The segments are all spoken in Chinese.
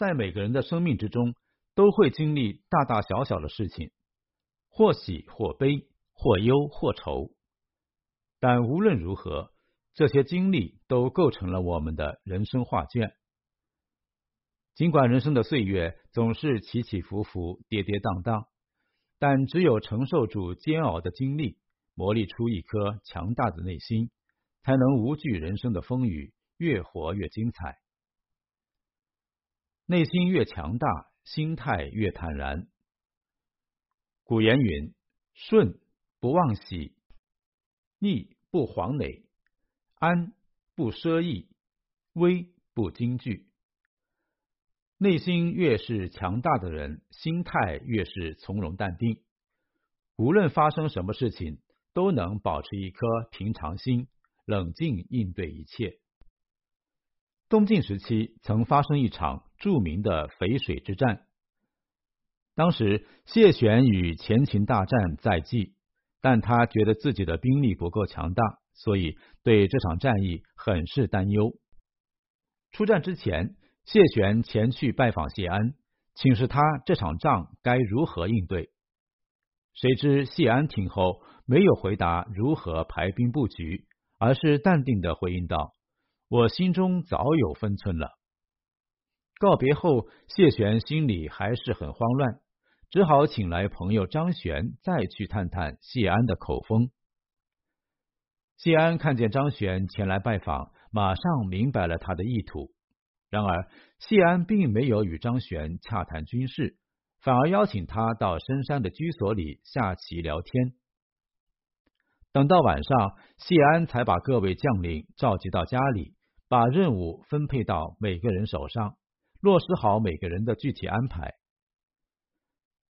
在每个人的生命之中，都会经历大大小小的事情，或喜或悲，或忧或愁。但无论如何，这些经历都构成了我们的人生画卷。尽管人生的岁月总是起起伏伏、跌跌宕宕，但只有承受住煎熬的经历，磨砺出一颗强大的内心，才能无惧人生的风雨，越活越精彩。内心越强大，心态越坦然。古言云：“顺不忘喜，逆不惶馁，安不奢逸，危不惊惧。”内心越是强大的人，心态越是从容淡定。无论发生什么事情，都能保持一颗平常心，冷静应对一切。东晋时期曾发生一场著名的淝水之战，当时谢玄与前秦大战在即，但他觉得自己的兵力不够强大，所以对这场战役很是担忧。出战之前。谢玄前去拜访谢安，请示他这场仗该如何应对。谁知谢安听后没有回答如何排兵布局，而是淡定的回应道：“我心中早有分寸了。”告别后，谢玄心里还是很慌乱，只好请来朋友张玄再去探探谢安的口风。谢安看见张玄前来拜访，马上明白了他的意图。然而，谢安并没有与张玄洽谈军事，反而邀请他到深山的居所里下棋聊天。等到晚上，谢安才把各位将领召集到家里，把任务分配到每个人手上，落实好每个人的具体安排。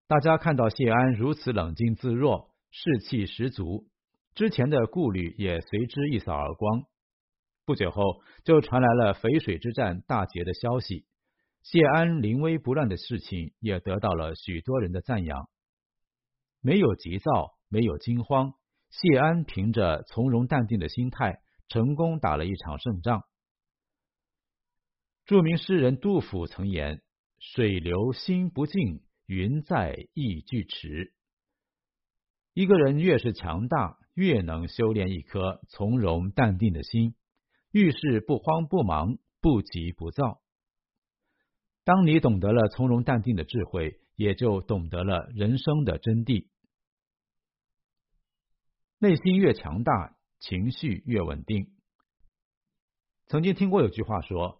大家看到谢安如此冷静自若，士气十足，之前的顾虑也随之一扫而光。不久后，就传来了淝水之战大捷的消息。谢安临危不乱的事情也得到了许多人的赞扬。没有急躁，没有惊慌，谢安凭着从容淡定的心态，成功打了一场胜仗。著名诗人杜甫曾言：“水流心不静，云在意俱迟。”一个人越是强大，越能修炼一颗从容淡定的心。遇事不慌不忙，不急不躁。当你懂得了从容淡定的智慧，也就懂得了人生的真谛。内心越强大，情绪越稳定。曾经听过有句话说：“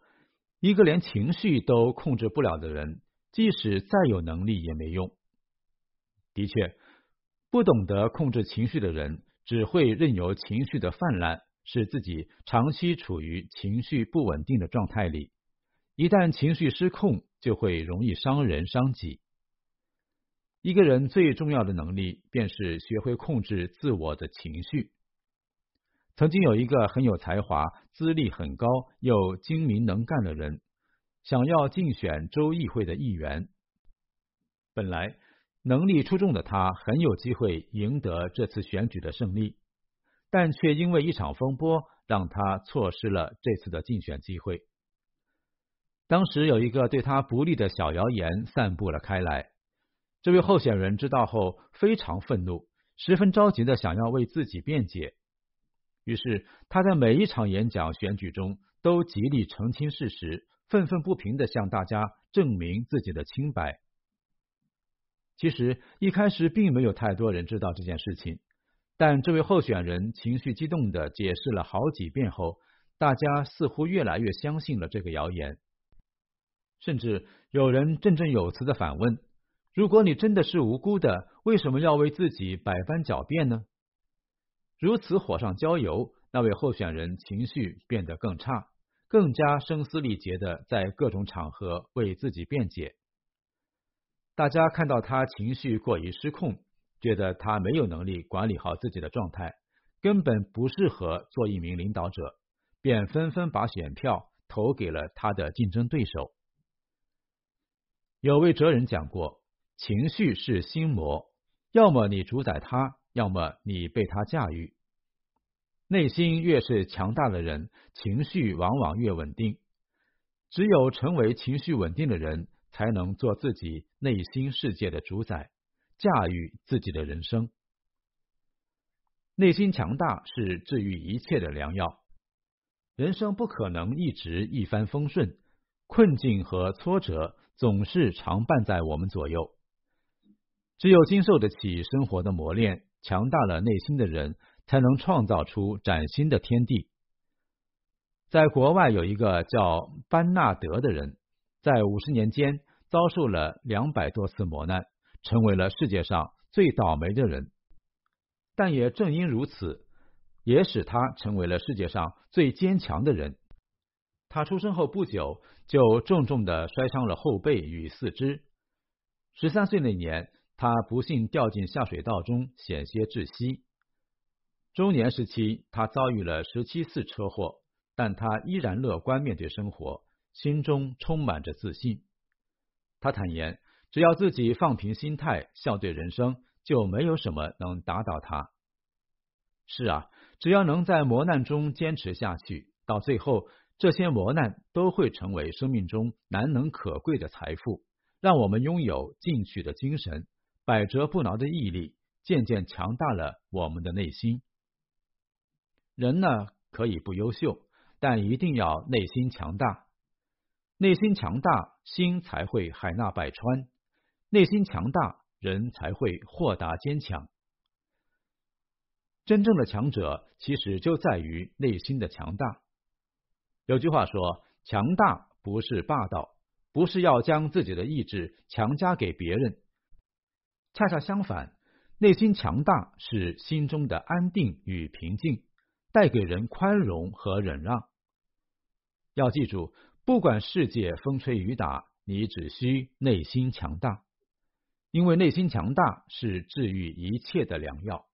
一个连情绪都控制不了的人，即使再有能力也没用。”的确，不懂得控制情绪的人，只会任由情绪的泛滥。使自己长期处于情绪不稳定的状态里，一旦情绪失控，就会容易伤人伤己。一个人最重要的能力，便是学会控制自我的情绪。曾经有一个很有才华、资历很高又精明能干的人，想要竞选州议会的议员。本来能力出众的他，很有机会赢得这次选举的胜利。但却因为一场风波，让他错失了这次的竞选机会。当时有一个对他不利的小谣言散布了开来，这位候选人知道后非常愤怒，十分着急的想要为自己辩解。于是他在每一场演讲选举中都极力澄清事实，愤愤不平的向大家证明自己的清白。其实一开始并没有太多人知道这件事情。但这位候选人情绪激动的解释了好几遍后，大家似乎越来越相信了这个谣言，甚至有人振振有词的反问：“如果你真的是无辜的，为什么要为自己百般狡辩呢？”如此火上浇油，那位候选人情绪变得更差，更加声嘶力竭的在各种场合为自己辩解。大家看到他情绪过于失控。觉得他没有能力管理好自己的状态，根本不适合做一名领导者，便纷纷把选票投给了他的竞争对手。有位哲人讲过，情绪是心魔，要么你主宰它，要么你被他驾驭。内心越是强大的人，情绪往往越稳定。只有成为情绪稳定的人，才能做自己内心世界的主宰，驾驭自己的人生。内心强大是治愈一切的良药。人生不可能一直一帆风顺，困境和挫折总是常伴在我们左右。只有经受得起生活的磨练，强大了内心的人，才能创造出崭新的天地。在国外有一个叫班纳德的人，在五十年间遭受了两百多次磨难，成为了世界上最倒霉的人。但也正因如此，也使他成为了世界上最坚强的人。他出生后不久就重重的摔伤了后背与四肢。十三岁那年，他不幸掉进下水道中，险些窒息。中年时期，他遭遇了十七次车祸。但他依然乐观面对生活，心中充满着自信。他坦言，只要自己放平心态，笑对人生，就没有什么能打倒他。是啊，只要能在磨难中坚持下去，到最后，这些磨难都会成为生命中难能可贵的财富，让我们拥有进取的精神，百折不挠的毅力，渐渐强大了我们的内心。人呢，可以不优秀。但一定要内心强大，内心强大，心才会海纳百川；内心强大，人才会豁达坚强。真正的强者，其实就在于内心的强大。有句话说：“强大不是霸道，不是要将自己的意志强加给别人。恰恰相反，内心强大是心中的安定与平静。”带给人宽容和忍让。要记住，不管世界风吹雨打，你只需内心强大，因为内心强大是治愈一切的良药。